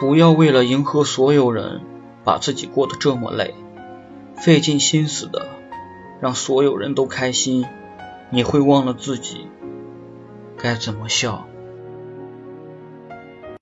不要为了迎合所有人把自己过得这么累费尽心思的让所有人都开心你会忘了自己该怎么笑。